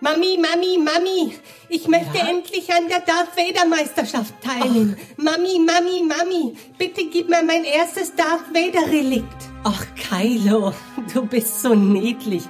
Mami, Mami, Mami, ich möchte Ja? endlich an der Darth Vader Meisterschaft teilnehmen. Mami, Mami, Mami, bitte gib mir mein erstes Darth Vader Relikt. Ach, Kylo, du bist so niedlich.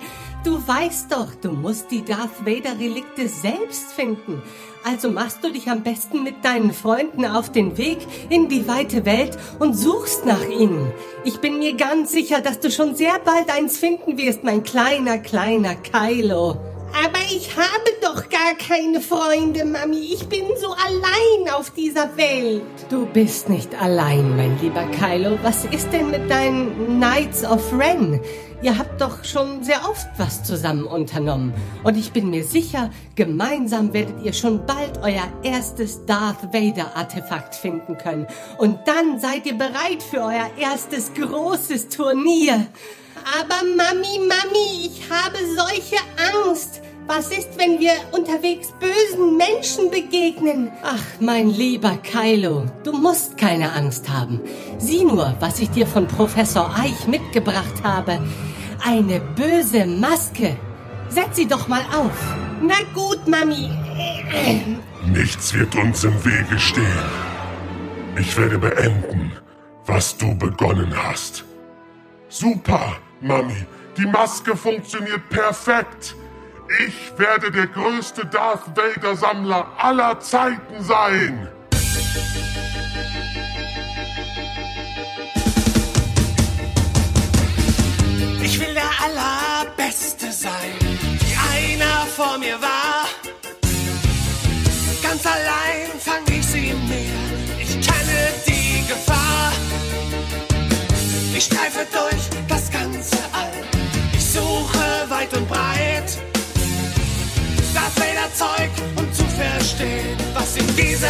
Du weißt doch, du musst die Darth Vader Relikte selbst finden. Also machst du dich am besten mit deinen Freunden auf den Weg in die weite Welt und suchst nach ihnen. Ich bin mir ganz sicher, dass du schon sehr bald eins finden wirst, mein kleiner, kleiner Kylo. Aber ich habe doch gar keine Freunde, Mami. Ich bin so allein auf dieser Welt. Du bist nicht allein, mein lieber Kylo. Was ist denn mit deinen Knights of Ren? Ihr habt doch schon sehr oft was zusammen unternommen. Und ich bin mir sicher, gemeinsam werdet ihr schon bald euer erstes Darth Vader Artefakt finden können. Und dann seid ihr bereit für euer erstes großes Turnier. Aber Mami, Mami, ich habe solche Angst. Was ist, wenn wir unterwegs bösen Menschen begegnen? Ach, mein lieber Kylo, du musst keine Angst haben. Sieh nur, was ich dir von Professor Eich mitgebracht habe. Eine böse Maske. Setz sie doch mal auf. Na gut, Mami. Nichts wird uns im Wege stehen. Ich werde beenden, was du begonnen hast. Super, Mami. Die Maske funktioniert perfekt. Ich werde der größte Darth Vader Sammler aller Zeiten sein. Ich will der Allerbeste sein, wie einer vor mir war. Ganz allein fang ich sie mehr, ich kenne die Gefahr. Ich streife durch Das Vader-Zeug, um zu verstehen, was ihm diese